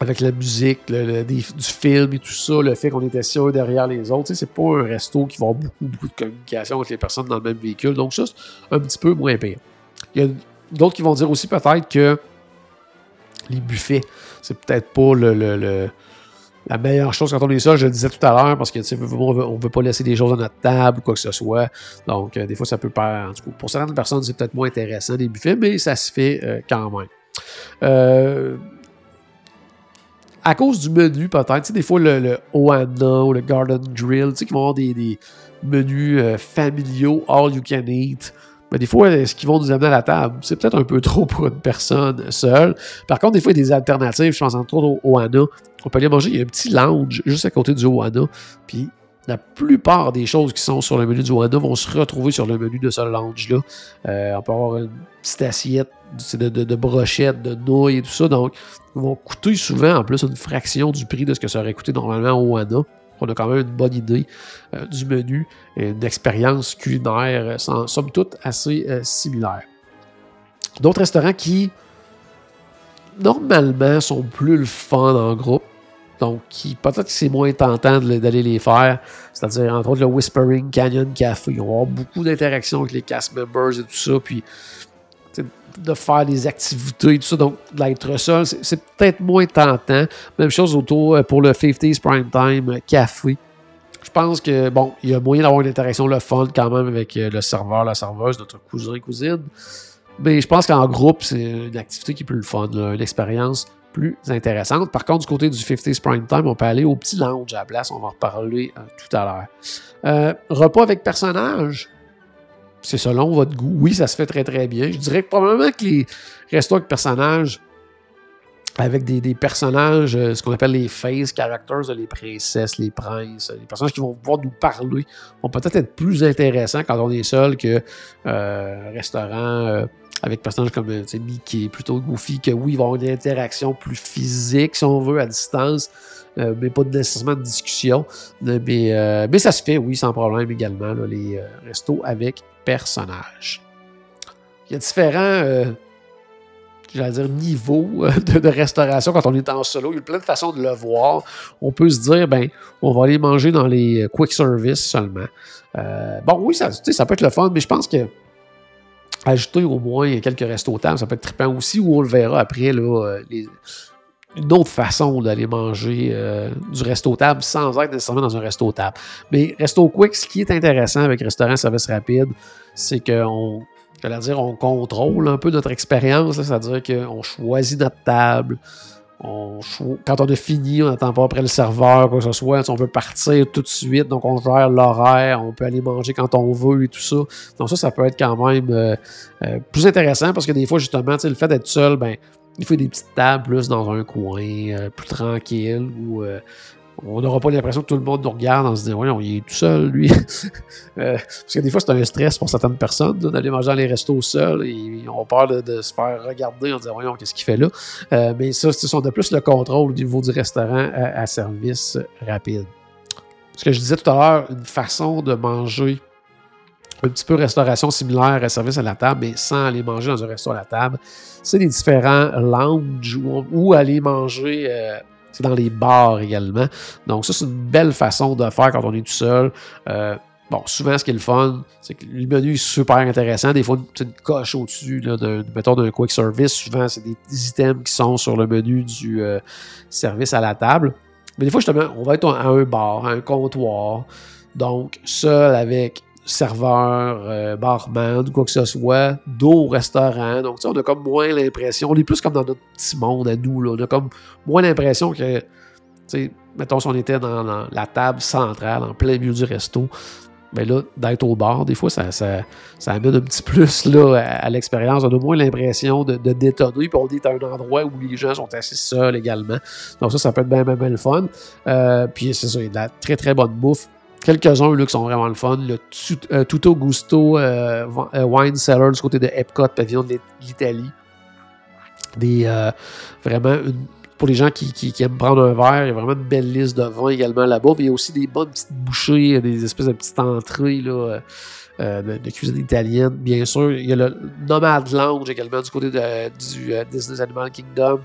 avec la musique, le, du film et tout ça, le fait qu'on est assis un derrière les autres, c'est pas un resto qui va avoir beaucoup, beaucoup de communication avec les personnes dans le même véhicule. Donc, ça, c'est un petit peu moins pire. Il y a d'autres qui vont dire aussi peut-être que les buffets, c'est peut-être pas le, la meilleure chose quand on est ça. Je le disais tout à l'heure parce que on veut, veut pas laisser des choses à notre table ou quoi que ce soit. Donc, euh, des fois, ça peut cas, pour certaines personnes, c'est peut-être moins intéressant les buffets, mais ça se fait euh, quand même. Euh, à cause du menu, peut-être, des fois, le, le Oana ou le Garden Grill, qui vont avoir des, des menus familiaux, all you can eat. Mais des fois, ce qu'ils vont nous amener à la table, c'est peut-être un peu trop pour une personne seule. Par contre, des fois, il y a des alternatives. Je pense entre autres au Oana. On peut aller manger. Il y a un petit lounge juste à côté du Oana. Puis la plupart des choses qui sont sur le menu du Oana vont se retrouver sur le menu de ce lounge-là. Euh, on peut avoir une petite assiette de, de, brochettes, de nouilles et tout ça. Donc, ils vont coûter souvent en plus une fraction du prix de ce que ça aurait coûté normalement au Oana on a quand même une bonne idée euh, du menu, et une expérience culinaire, euh, somme toute, assez euh, similaire. D'autres restaurants qui, normalement, sont plus le fun en groupe, donc qui peut-être que c'est moins tentant d'aller les faire, c'est-à-dire entre autres le Whispering Canyon Café. Ils vont avoir beaucoup d'interactions avec les cast members et tout ça, de faire des activités et tout ça. Donc, d'être seul, c'est peut-être moins tentant. Même chose autour euh, pour le 50s Prime Time euh, Café. Je pense que, bon, il y a moyen d'avoir une interaction le fun quand même avec euh, le serveur, la serveuse, notre cousin, cousine. Mais je pense qu'en groupe, c'est une activité qui est plus le fun, une expérience plus intéressante. Par contre, du côté du 50s Prime Time, on peut aller au petit lounge à la place. On va en reparler tout à l'heure. repas avec personnage c'est selon votre goût. Oui, ça se fait très très bien. Je dirais probablement que les restos avec personnages, avec des, personnages, euh, ce qu'on appelle les face characters, les princesses, les princes, les personnages qui vont pouvoir nous parler, vont peut-être être plus intéressants quand on est seul que euh, un restaurant euh, avec personnages comme Mickey, plutôt Goofy, que oui, ils vont avoir une interaction plus physique, si on veut, à distance. Euh, mais pas nécessairement de discussion. Euh, mais, mais, ça se fait, oui, sans problème également, les euh, restos avec personnages. Il y a différents j'allais dire, niveaux de, restauration quand on est en solo. Il y a plein de façons de le voir. On peut se dire, ben, on va aller manger dans les quick service seulement. bon, oui, ça, ça peut être le fun, mais je pense que ajouter au moins quelques restos tables, ça peut être trippant aussi, ou on le verra après, là, les, une autre façon d'aller manger euh, du resto table sans être nécessairement dans un resto table. Mais resto quick, ce qui est intéressant avec restaurant service rapide, c'est qu'on dire, on contrôle un peu notre expérience, c'est-à-dire qu'on choisit notre table. quand on a fini, on n'attend pas après le serveur, quoi que ce soit. On veut partir tout de suite, donc on gère l'horaire, on peut aller manger quand on veut et tout ça. Donc ça, ça peut être quand même euh, euh, plus intéressant parce que des fois, justement, le fait d'être seul, ben, il faut des petites tables plus dans un coin, euh, plus tranquille, où euh, on n'aura pas l'impression que tout le monde nous regarde en se disant, on est tout seul, lui. Euh, parce que des fois, c'est un stress pour certaines personnes d'aller manger dans les restos seuls et on peur de, se faire regarder en disant, voyons, qu'est-ce qu'il fait là. mais ça, c'est de plus le contrôle au niveau du restaurant à service rapide. Ce que je disais tout à l'heure, une façon de manger un petit peu restauration similaire à service à la table, mais sans aller manger dans un restaurant à la table. C'est les différents lounges où, aller manger euh, c'est dans les bars également. Donc ça, c'est une belle façon de faire quand on est tout seul. Euh, bon, souvent, ce qui est le fun, c'est que le menu est super intéressant. Des fois, c'est une coche au-dessus de, mettons, d'un quick service. Souvent, c'est des items qui sont sur le menu du euh, service à la table. Mais des fois, justement, on va être à un bar, à un comptoir. Donc, seul avec serveur, euh, barman, quoi que ce soit, d'eau au restaurant. Donc, on a comme moins l'impression, on est plus comme dans notre petit monde à nous, là. on a comme moins l'impression que, mettons si on était dans, la table centrale, en plein milieu du resto, Mais là, d'être au bar, des fois, ça, ça, amène un petit plus là, à, l'expérience. On a moins l'impression de, détonner, puis on est à un endroit où les gens sont assez seuls également. Donc ça, ça peut être bien, bien, bien le fun. Euh, puis c'est ça, il y a de la très, très bonne bouffe. Quelques-uns là, qui sont vraiment le fun. Le euh, Tutto Gusto euh, Wine Cellar du côté de Epcot, pavillon de l'Italie. Des, vraiment une pour les gens qui, aiment prendre un verre, il y a vraiment une belle liste de vins également là-bas. Mais il y a aussi des bonnes petites bouchées, des espèces de petites entrées là, euh, de, cuisine italienne, bien sûr. Il y a le Nomad Lounge également du côté de, du euh, Disney Animal Kingdom.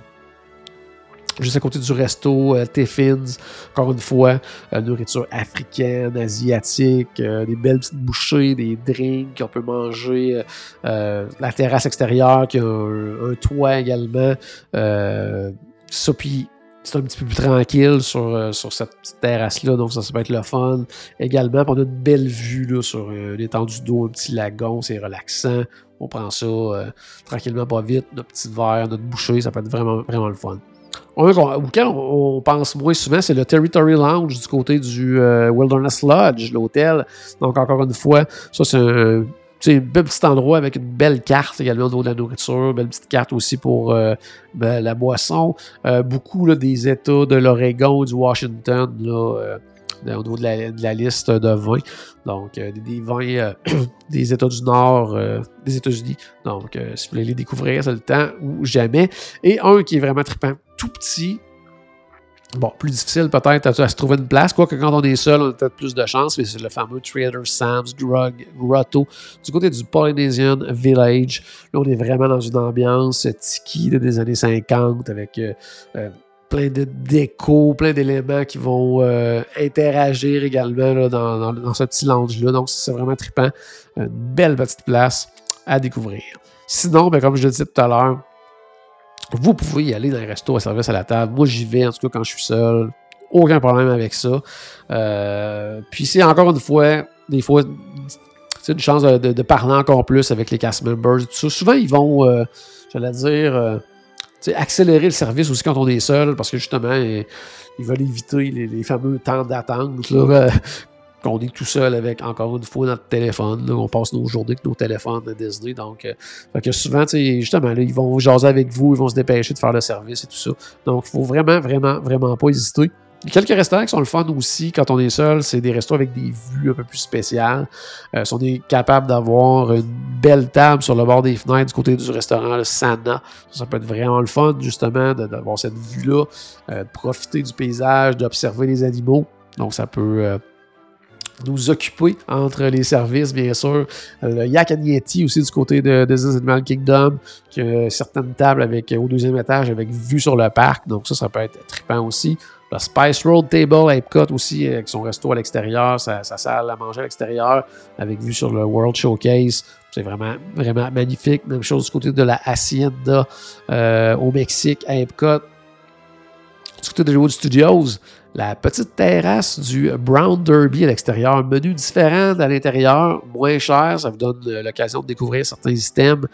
Juste à côté du resto euh, Tiffins, encore une fois, nourriture africaine, asiatique, des belles petites bouchées, des drinks qu'on peut manger, la terrasse extérieure qui a un, toit également. Ça, puis c'est un petit peu plus tranquille sur, euh, sur cette petite terrasse-là, donc ça, peut être le fun. Également, on a une belle vue là, sur une étendue d'eau, un petit lagon, c'est relaxant. On prend ça euh, tranquillement, pas vite, notre petit verre, notre bouchée, ça peut être vraiment, vraiment le fun. Auquel on, pense moins souvent, c'est le Territory Lounge du côté du euh, Wilderness Lodge, l'hôtel. Donc, encore une fois, ça, c'est un un bel petit endroit avec une belle carte également au niveau de la nourriture, belle petite carte aussi pour euh, ben, la boisson. Euh, beaucoup des États de l'Oregon, du Washington, là, au niveau de la, liste de vins. Donc, des, vins des États du Nord, des États-Unis. Donc, si vous voulez les découvrir, c'est le temps ou jamais. Et un qui est vraiment trippant, tout petit, Bon, plus difficile peut-être à, se trouver une place, quoique quand on est seul, on a peut-être plus de chance, mais c'est le fameux Trader Sam's Drug Grotto du côté du Polynesian Village. Là, on est vraiment dans une ambiance tiki des années 50 avec euh, euh, plein de déco, plein d'éléments qui vont euh, interagir également dans, ce petit lounge-là. Donc, c'est vraiment trippant. Une belle petite place à découvrir. Sinon, ben, comme je le disais tout à l'heure, vous pouvez y aller dans un resto à service à la table. Moi, j'y vais, en tout cas, quand je suis seul. Aucun problème avec ça. Euh, puis c'est encore une fois, des fois, c'est une chance de, parler encore plus avec les cast members. Souvent, ils vont, euh, j'allais dire, euh, accélérer le service aussi quand on est seul, parce que justement, ils, veulent éviter les, fameux temps d'attente qu'on est tout seul avec, encore une fois, notre téléphone. on passe nos journées avec nos téléphones de Disney. Donc, euh, que souvent, justement, ils vont jaser avec vous, ils vont se dépêcher de faire le service et tout ça. Donc, il faut vraiment, vraiment, vraiment pas hésiter. Quelques restaurants qui sont le fun aussi quand on est seul. C'est des restaurants avec des vues un peu plus spéciales. Euh, on est capable d'avoir une belle table sur le bord des fenêtres du côté du restaurant le Sana. Ça, peut être vraiment le fun, justement, d'avoir cette vue-là, euh, de profiter du paysage, d'observer les animaux. Donc, ça peut nous occuper entre les services, bien sûr. Le Yak aussi du côté de Disney Animal Kingdom, qui a certaines tables avec, au deuxième étage avec vue sur le parc. Donc ça, ça peut être trippant aussi. Le Spice Road Table Epcot aussi, avec son resto à l'extérieur, sa, salle à manger à l'extérieur, avec vue sur le World Showcase. C'est vraiment, vraiment magnifique. Même chose du côté de la Hacienda euh, au Mexique, à Epcot. Du côté de Hollywood Studios, la petite terrasse du Brown Derby à l'extérieur. Menu différent à l'intérieur, moins cher. Ça vous donne l'occasion de découvrir certains systèmes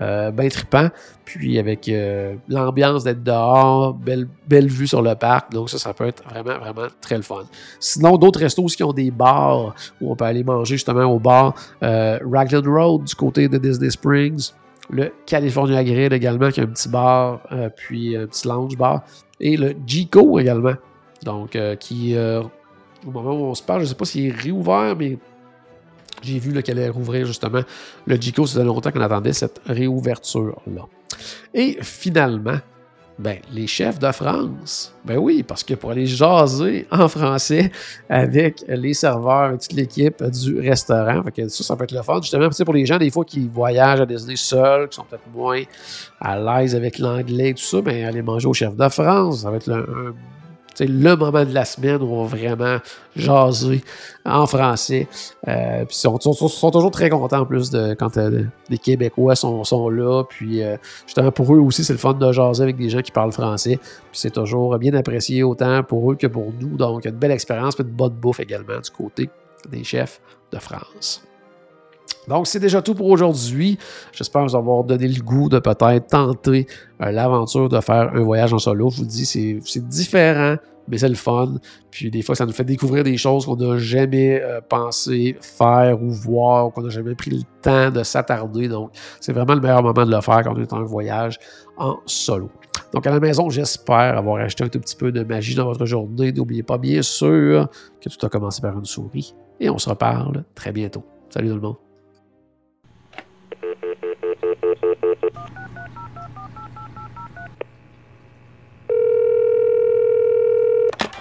euh, bien trippants. Puis avec euh, l'ambiance d'être dehors, belle, belle vue sur le parc. Donc ça, ça peut être vraiment, vraiment très le fun. Sinon, d'autres restos qui ont des bars où on peut aller manger justement au bar. Euh, Raglan Road du côté de Disney Springs. Le California Grill également, qui a un petit bar, euh, puis un petit lounge bar. Et le Gico également, donc, euh, qui, au moment où on se parle, je ne sais pas s'il est réouvert, mais j'ai vu qu'elle allait rouvrir justement le Gico. Ça faisait longtemps qu'on attendait cette réouverture-là. Et finalement, ben, les chefs de France. Ben oui, parce que pour aller jaser en français avec les serveurs toute l'équipe du restaurant, fait ça, ça peut être le fun. Justement, pour les gens, des fois, qui voyagent à Disney seuls, qui sont peut-être moins à l'aise avec l'anglais et tout ça, ben, aller manger au chef de France, ça va être un c'est le moment de la semaine où on va vraiment jaser en français. Euh, puis ils sont, toujours très contents en plus de quand euh, les Québécois sont, là. Puis euh, justement pour eux aussi, c'est le fun de jaser avec des gens qui parlent français. C'est toujours bien apprécié autant pour eux que pour nous. Donc une belle expérience, puis une bonne bouffe également du côté des chefs de France. Donc, c'est déjà tout pour aujourd'hui. J'espère vous avoir donné le goût de peut-être tenter euh, l'aventure de faire un voyage en solo. Je vous dis, c'est différent mais c'est le fun. Puis des fois, ça nous fait découvrir des choses qu'on n'a jamais euh, pensé faire ou voir, qu'on n'a jamais pris le temps de s'attarder. Donc, c'est vraiment le meilleur moment de le faire quand on est en voyage en solo. Donc, à la maison, j'espère avoir acheté un tout petit peu de magie dans votre journée. N'oubliez pas, bien sûr, que tout a commencé par une souris. Et on se reparle très bientôt. Salut tout le monde.